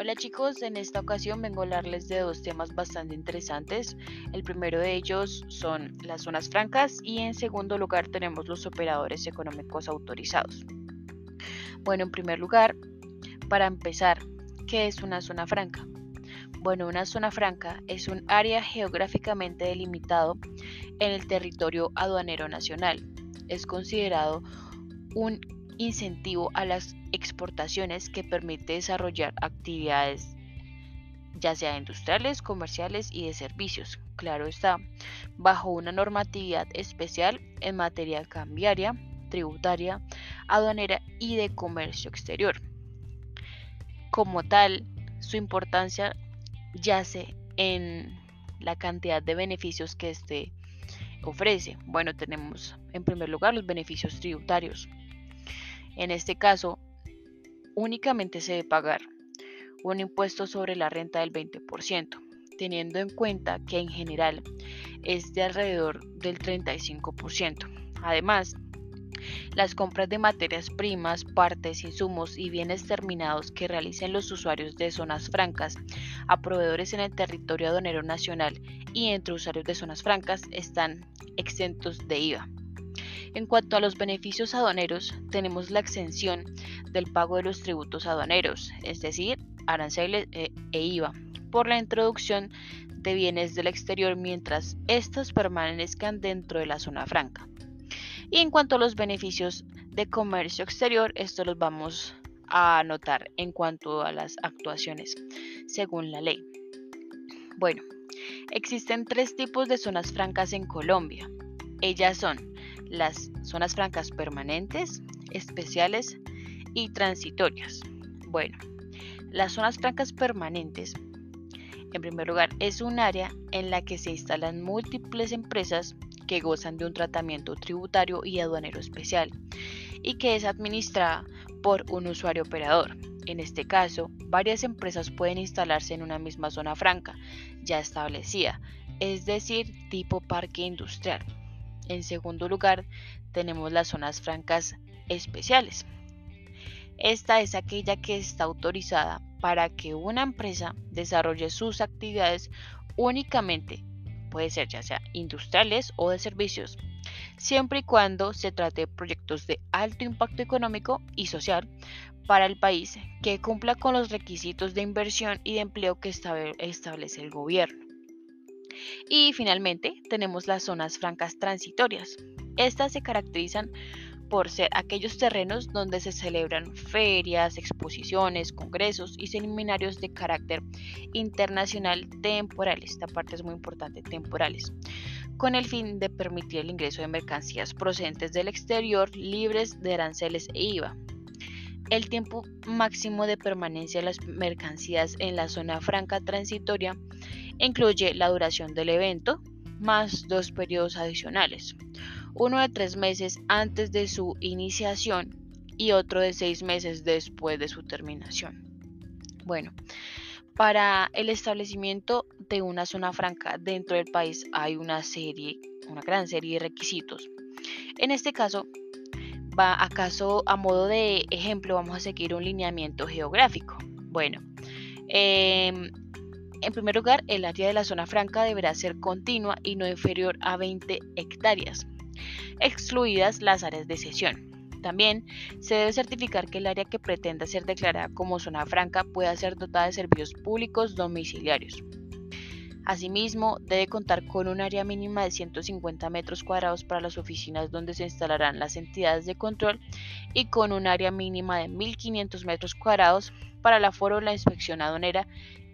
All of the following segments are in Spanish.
Hola chicos, en esta ocasión vengo a hablarles de dos temas bastante interesantes. El primero de ellos son las zonas francas y en segundo lugar tenemos los operadores económicos autorizados. Bueno, en primer lugar, para empezar, ¿qué es una zona franca? Bueno, una zona franca es un área geográficamente delimitado en el territorio aduanero nacional. Es considerado un incentivo a las exportaciones que permite desarrollar actividades ya sea industriales, comerciales y de servicios. Claro está, bajo una normatividad especial en materia cambiaria, tributaria, aduanera y de comercio exterior. Como tal, su importancia yace en la cantidad de beneficios que este ofrece. Bueno, tenemos en primer lugar los beneficios tributarios. En este caso, únicamente se debe pagar un impuesto sobre la renta del 20%, teniendo en cuenta que en general es de alrededor del 35%. Además, las compras de materias primas, partes, insumos y bienes terminados que realicen los usuarios de zonas francas a proveedores en el territorio aduanero nacional y entre usuarios de zonas francas están exentos de IVA. En cuanto a los beneficios aduaneros, tenemos la exención del pago de los tributos aduaneros, es decir, aranceles eh, e IVA, por la introducción de bienes del exterior mientras estos permanezcan dentro de la zona franca. Y en cuanto a los beneficios de comercio exterior, esto los vamos a anotar en cuanto a las actuaciones según la ley. Bueno, existen tres tipos de zonas francas en Colombia. Ellas son las zonas francas permanentes, especiales y transitorias. Bueno, las zonas francas permanentes, en primer lugar, es un área en la que se instalan múltiples empresas que gozan de un tratamiento tributario y aduanero especial y que es administrada por un usuario operador. En este caso, varias empresas pueden instalarse en una misma zona franca ya establecida, es decir, tipo parque industrial. En segundo lugar, tenemos las zonas francas especiales. Esta es aquella que está autorizada para que una empresa desarrolle sus actividades únicamente, puede ser ya sea industriales o de servicios, siempre y cuando se trate de proyectos de alto impacto económico y social para el país que cumpla con los requisitos de inversión y de empleo que establece el gobierno. Y finalmente tenemos las zonas francas transitorias. Estas se caracterizan por ser aquellos terrenos donde se celebran ferias, exposiciones, congresos y seminarios de carácter internacional temporales. Esta parte es muy importante, temporales con el fin de permitir el ingreso de mercancías procedentes del exterior libres de aranceles e IVA. El tiempo máximo de permanencia de las mercancías en la zona franca transitoria incluye la duración del evento más dos periodos adicionales, uno de tres meses antes de su iniciación y otro de seis meses después de su terminación. Bueno, para el establecimiento de una zona franca dentro del país hay una serie, una gran serie de requisitos. En este caso, va acaso a modo de ejemplo, vamos a seguir un lineamiento geográfico. Bueno, em, en primer lugar, el área de la zona franca deberá ser continua y no inferior a 20 hectáreas, excluidas las áreas de sesión. También se debe certificar que el área que pretenda ser declarada como zona franca pueda ser dotada de servicios públicos domiciliarios. Asimismo, debe contar con un área mínima de 150 metros cuadrados para las oficinas donde se instalarán las entidades de control y con un área mínima de 1.500 metros cuadrados para la aforo, la inspección aduanera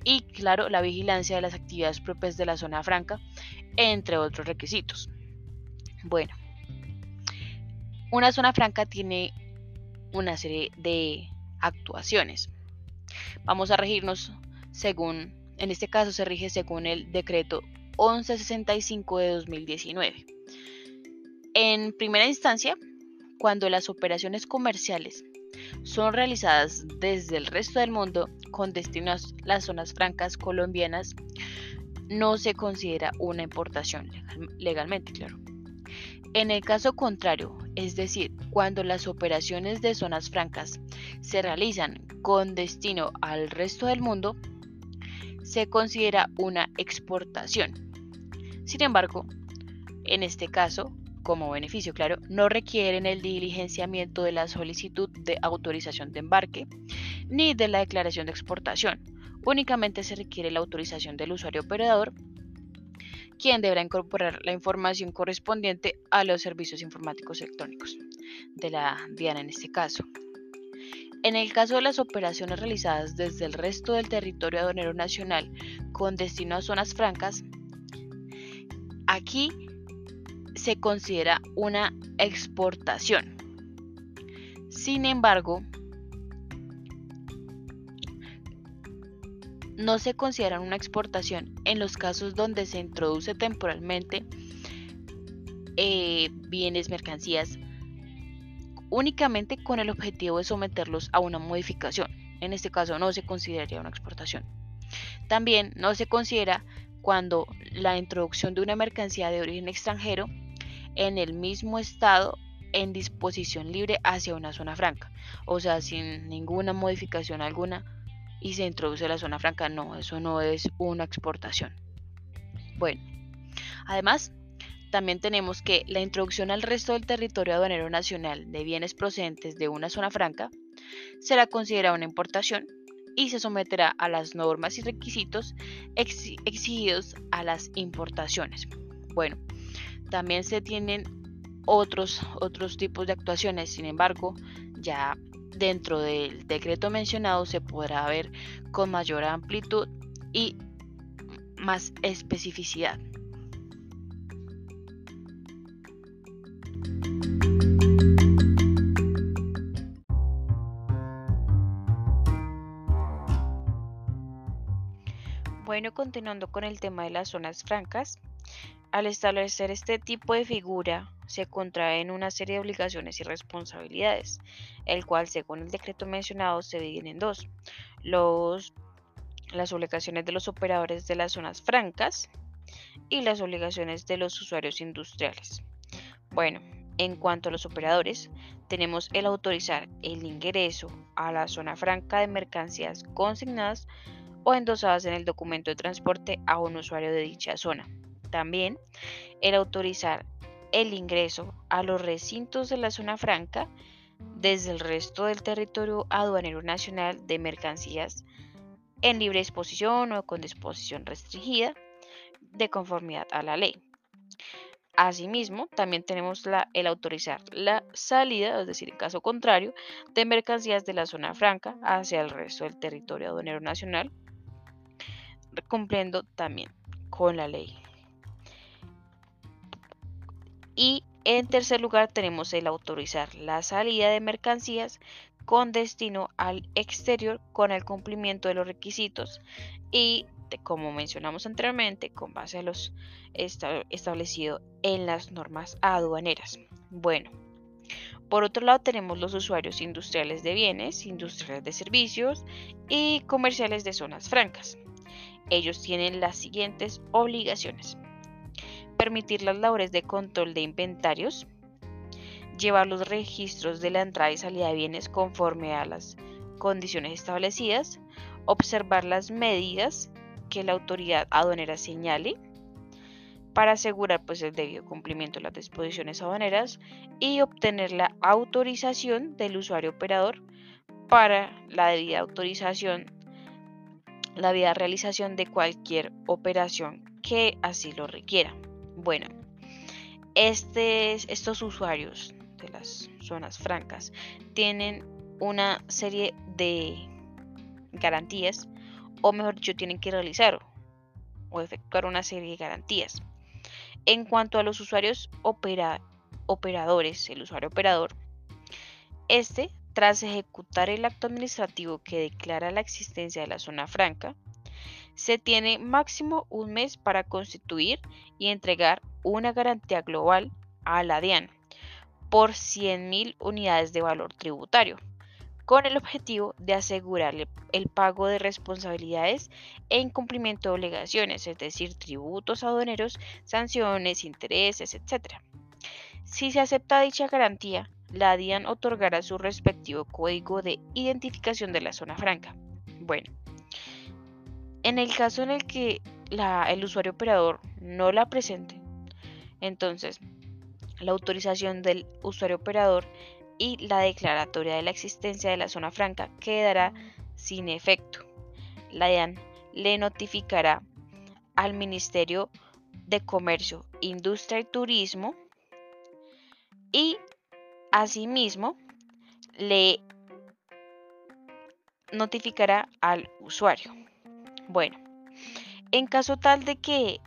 y, claro, la vigilancia de las actividades propias de la zona franca, entre otros requisitos. Bueno, una zona franca tiene una serie de actuaciones. Vamos a regirnos según, en este caso se rige según el decreto 1165 de 2019. En primera instancia, cuando las operaciones comerciales son realizadas desde el resto del mundo con destino a las zonas francas colombianas, no se considera una importación legalmente, claro. En el caso contrario, es decir, cuando las operaciones de zonas francas se realizan con destino al resto del mundo, se considera una exportación. Sin embargo, en este caso, como beneficio claro, no requieren el diligenciamiento de la solicitud de autorización de embarque ni de la declaración de exportación. Únicamente se requiere la autorización del usuario operador, quien deberá incorporar la información correspondiente a los servicios informáticos electrónicos de la DIAN en este caso. En el caso de las operaciones realizadas desde el resto del territorio aduanero nacional con destino a zonas francas, aquí se considera una exportación. Sin embargo, no se considera una exportación en los casos donde se introduce temporalmente eh, bienes, mercancías, únicamente con el objetivo de someterlos a una modificación. En este caso no se consideraría una exportación. También no se considera cuando la introducción de una mercancía de origen extranjero en el mismo estado en disposición libre hacia una zona franca, o sea, sin ninguna modificación alguna y se introduce la zona franca, no, eso no es una exportación. Bueno, además, también tenemos que la introducción al resto del territorio aduanero nacional de bienes procedentes de una zona franca será considerada una importación y se someterá a las normas y requisitos exigidos a las importaciones. Bueno, también se tienen otros, otros tipos de actuaciones, sin embargo, ya dentro del decreto mencionado se podrá ver con mayor amplitud y más especificidad. Bueno, continuando con el tema de las zonas francas, al establecer este tipo de figura, se contraen una serie de obligaciones y responsabilidades, el cual, según el decreto mencionado, se divide en dos. Los, las obligaciones de los operadores de las zonas francas y las obligaciones de los usuarios industriales. Bueno, en cuanto a los operadores, tenemos el autorizar el ingreso a la zona franca de mercancías consignadas o endosadas en el documento de transporte a un usuario de dicha zona también el autorizar el ingreso a los recintos de la zona franca desde el resto del territorio aduanero nacional de mercancías en libre disposición o con disposición restringida de conformidad a la ley. Asimismo, también tenemos el autorizar la salida, es decir, en caso contrario, de mercancías de la zona franca hacia el resto del territorio aduanero nacional, cumpliendo también con la ley. Y en tercer lugar tenemos el autorizar la salida de mercancías con destino al exterior con el cumplimiento de los requisitos y como mencionamos anteriormente con base a los establecido en las normas aduaneras. Bueno, por otro lado tenemos los usuarios industriales de bienes, industriales de servicios y comerciales de zonas francas. Ellos tienen las siguientes obligaciones permitir las labores de control de inventarios, llevar los registros de la entrada y salida de bienes conforme a las condiciones establecidas, observar las medidas que la autoridad aduanera señale para asegurar pues, el debido cumplimiento de las disposiciones aduaneras y obtener la autorización del usuario operador para la debida autorización, la debida realización de cualquier operación que así lo requiera. Bueno, estos usuarios de las zonas francas tienen una serie de garantías, o mejor dicho, tienen que realizar o efectuar una serie de garantías. En cuanto a los usuarios operadores, el usuario operador, este, tras ejecutar el acto administrativo que declara la existencia de la zona franca, se tiene máximo un mes para constituir y entregar una garantía global a la DIAN por 100.000 unidades de valor tributario, con el objetivo de asegurarle el pago de responsabilidades e incumplimiento de obligaciones, es decir, tributos aduaneros, sanciones, intereses, etc. Si se acepta dicha garantía, la DIAN otorgará su respectivo código de identificación de la zona franca. Bueno, en el caso en el que el usuario operador no la presente, entonces la autorización del usuario operador y la declaratoria de la existencia de la zona franca quedará sin efecto. La DIAN le notificará al Ministerio de Comercio, Industria y Turismo y asimismo le notificará al usuario. Bueno, en caso tal de que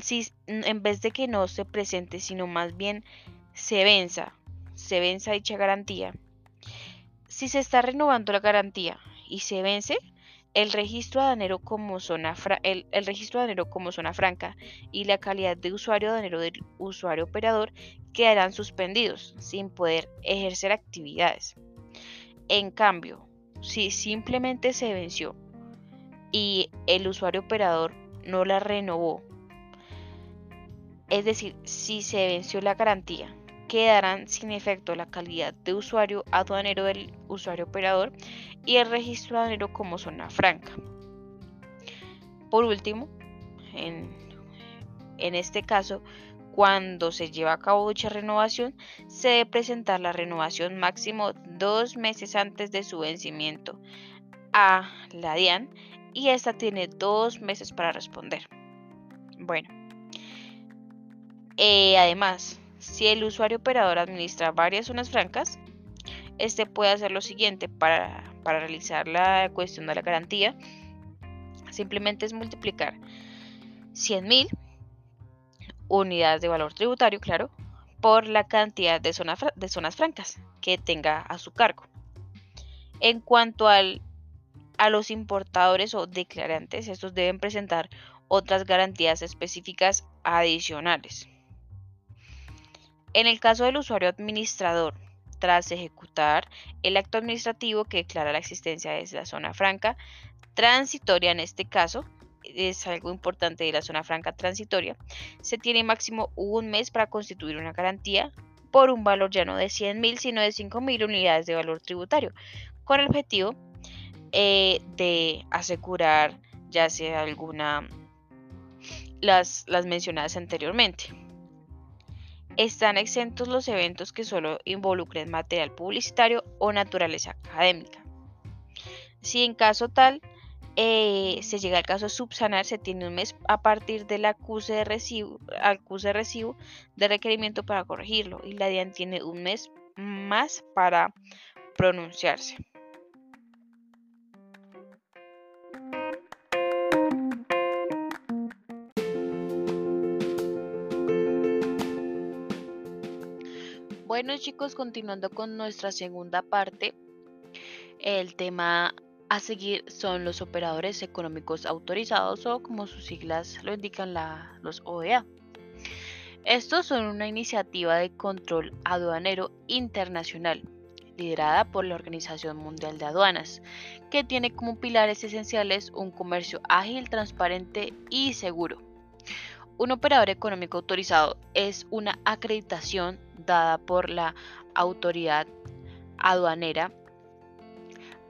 si en vez de que no se presente, sino más bien se venza, se venza dicha garantía. Si se está renovando la garantía y se vence, el registro aduanero como zona el, como zona franca y la calidad de usuario aduanero del usuario operador quedarán suspendidos sin poder ejercer actividades. En cambio, si simplemente se venció y el usuario operador no la renovó, es decir, si se venció la garantía, quedarán sin efecto la calidad de usuario aduanero del usuario operador y el registro aduanero como zona franca. Por último, en, en este caso, cuando se lleva a cabo dicha renovación, se debe presentar la renovación máximo dos meses antes de su vencimiento a la DIAN y esta tiene dos meses para responder. Bueno, eh, además, si el usuario operador administra varias zonas francas, este puede hacer lo siguiente para, realizar la cuestión de la garantía. Simplemente es multiplicar 100.000 unidades de valor tributario, claro, por la cantidad de, de zonas francas que tenga a su cargo. En cuanto al, a los importadores o declarantes, estos deben presentar otras garantías específicas adicionales. En el caso del usuario administrador, tras ejecutar el acto administrativo que declara la existencia de la zona franca transitoria, en este caso, es algo importante de la zona franca transitoria, se tiene máximo un mes para constituir una garantía por un valor ya no de 100.000, sino de 5.000 unidades de valor tributario, con el objetivo eh, de asegurar ya sea alguna las, las mencionadas anteriormente. Están exentos los eventos que solo involucren material publicitario o naturaleza académica. Si en caso tal eh, se llega al caso de subsanar, se tiene un mes a partir del acuse de recibo, acuse de recibo de requerimiento para corregirlo y la DIAN tiene un mes más para pronunciarse. Bueno chicos, continuando con nuestra segunda parte, el tema a seguir son los operadores económicos autorizados o como sus siglas lo indican los OEA. Estos son una iniciativa de control aduanero internacional liderada por la Organización Mundial de Aduanas, que tiene como pilares esenciales un comercio ágil, transparente y seguro. Un operador económico autorizado es una acreditación dada por la autoridad aduanera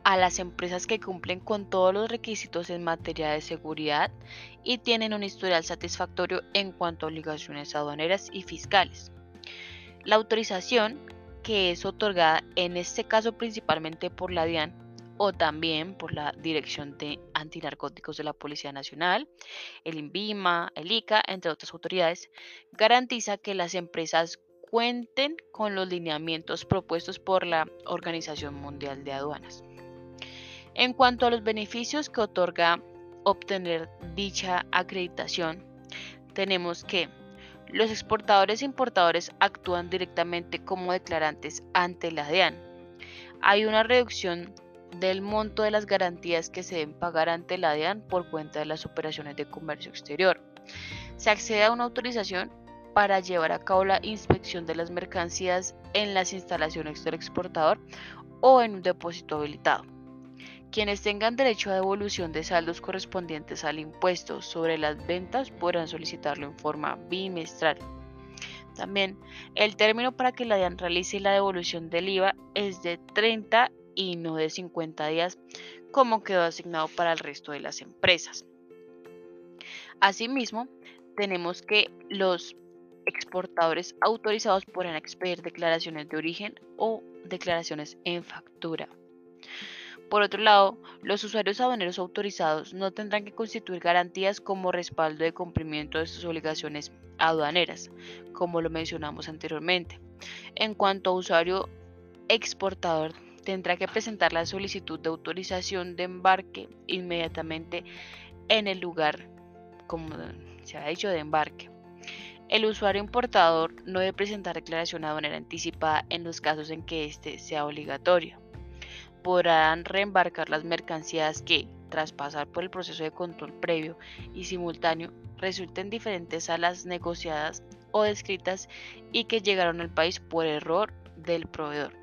a las empresas que cumplen con todos los requisitos en materia de seguridad y tienen un historial satisfactorio en cuanto a obligaciones aduaneras y fiscales. La autorización, que es otorgada en este caso principalmente por la DIAN o también por la Dirección de Antinarcóticos de la Policía Nacional, el INVIMA, el ICA, entre otras autoridades, garantiza que las empresas cuenten con los lineamientos propuestos por la Organización Mundial de Aduanas. En cuanto a los beneficios que otorga obtener dicha acreditación, tenemos que los exportadores e importadores actúan directamente como declarantes ante la DEAN. Hay una reducción del monto de las garantías que se deben pagar ante la DEAN por cuenta de las operaciones de comercio exterior. Se accede a una autorización para llevar a cabo la inspección de las mercancías en las instalaciones del exportador o en un depósito habilitado. Quienes tengan derecho a devolución de saldos correspondientes al impuesto sobre las ventas podrán solicitarlo en forma bimestral. También el término para que la DIAN realice la devolución del IVA es de 30 y no de 50 días como quedó asignado para el resto de las empresas. Asimismo, tenemos que los exportadores autorizados podrán expedir declaraciones de origen o declaraciones en factura. Por otro lado, los usuarios aduaneros autorizados no tendrán que constituir garantías como respaldo de cumplimiento de sus obligaciones aduaneras, como lo mencionamos anteriormente. En cuanto a usuario exportador, tendrá que presentar la solicitud de autorización de embarque inmediatamente en el lugar, como se ha dicho, de embarque. El usuario importador no debe presentar declaración aduanera anticipada en los casos en que éste sea obligatorio. Podrán reembarcar las mercancías que, tras pasar por el proceso de control previo y simultáneo, resulten diferentes a las negociadas o descritas y que llegaron al país por error del proveedor.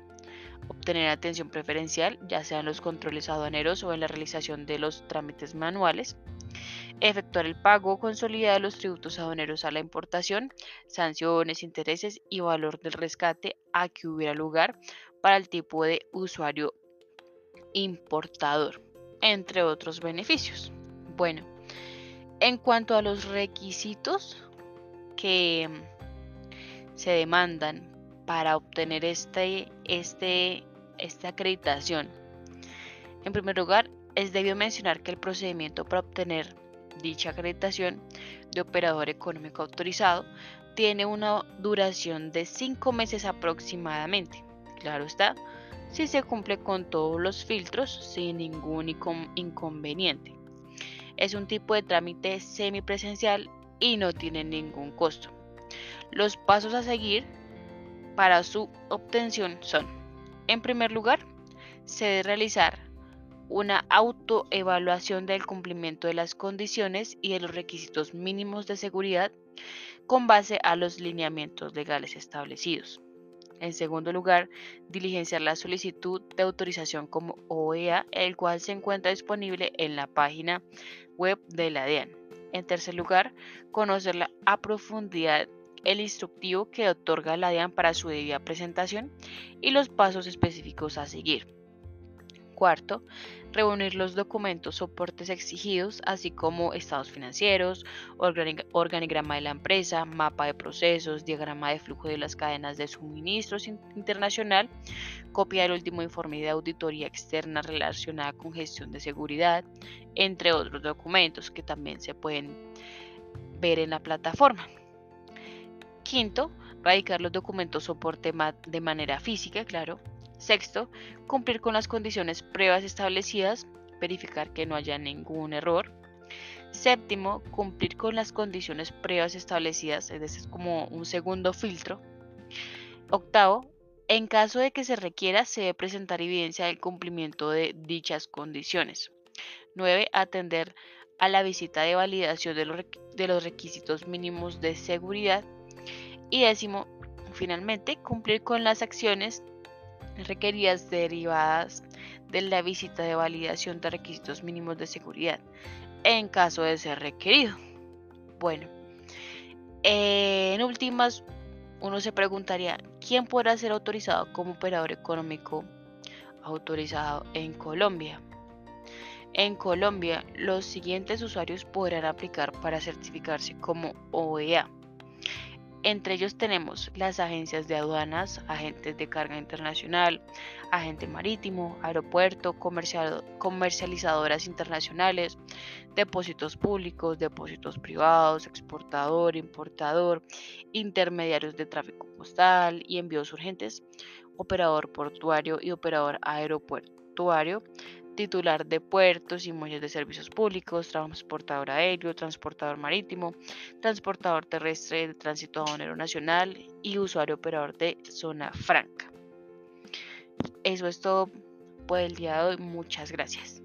Obtener atención preferencial, ya sea en los controles aduaneros o en la realización de los trámites manuales efectuar el pago consolidado de los tributos aduaneros a la importación, sanciones, intereses y valor del rescate a que hubiera lugar para el tipo de usuario importador, entre otros beneficios. Bueno, en cuanto a los requisitos que se demandan para obtener este, este, esta acreditación, en primer lugar, es debido mencionar que el procedimiento para obtener dicha acreditación de operador económico autorizado tiene una duración de 5 meses aproximadamente. Claro está, si se cumple con todos los filtros sin ningún inconveniente. Es un tipo de trámite semipresencial y no tiene ningún costo. Los pasos a seguir para su obtención son, en primer lugar, se debe realizar una autoevaluación del cumplimiento de las condiciones y de los requisitos mínimos de seguridad con base a los lineamientos legales establecidos. En segundo lugar, diligenciar la solicitud de autorización como OEA, el cual se encuentra disponible en la página web de la DEAN. En tercer lugar, conocer a profundidad el instructivo que otorga la DEAN para su debida presentación y los pasos específicos a seguir. Cuarto, reunir los documentos soportes exigidos, así como estados financieros, organigrama de la empresa, mapa de procesos, diagrama de flujo de las cadenas de suministros internacional, copia del último informe de auditoría externa relacionada con gestión de seguridad, entre otros documentos que también se pueden ver en la plataforma. Quinto, radicar los documentos soporte de manera física, claro, Sexto, cumplir con las condiciones pruebas establecidas, verificar que no haya ningún error. Séptimo, cumplir con las condiciones pruebas establecidas, es como un segundo filtro. Octavo, en caso de que se requiera, se debe presentar evidencia del cumplimiento de dichas condiciones. 9. Atender a la visita de validación de los requisitos mínimos de seguridad. Y décimo, finalmente, cumplir con las acciones requeridas derivadas de la visita de validación de requisitos mínimos de seguridad en caso de ser requerido. Bueno, en últimas, uno se preguntaría, ¿quién podrá ser autorizado como operador económico autorizado en Colombia? En Colombia, los siguientes usuarios podrán aplicar para certificarse como OEA. Entre ellos tenemos las agencias de aduanas, agentes de carga internacional, agente marítimo, aeropuerto, comercializadoras internacionales, depósitos públicos, depósitos privados, exportador, importador, intermediarios de tráfico postal y envíos urgentes, operador portuario y operador aeroportuario, titular de puertos y muelles de servicios públicos, transportador aéreo, transportador marítimo, transportador terrestre de tránsito aduanero nacional y usuario operador de zona franca. Eso es todo por el día de hoy. Muchas gracias.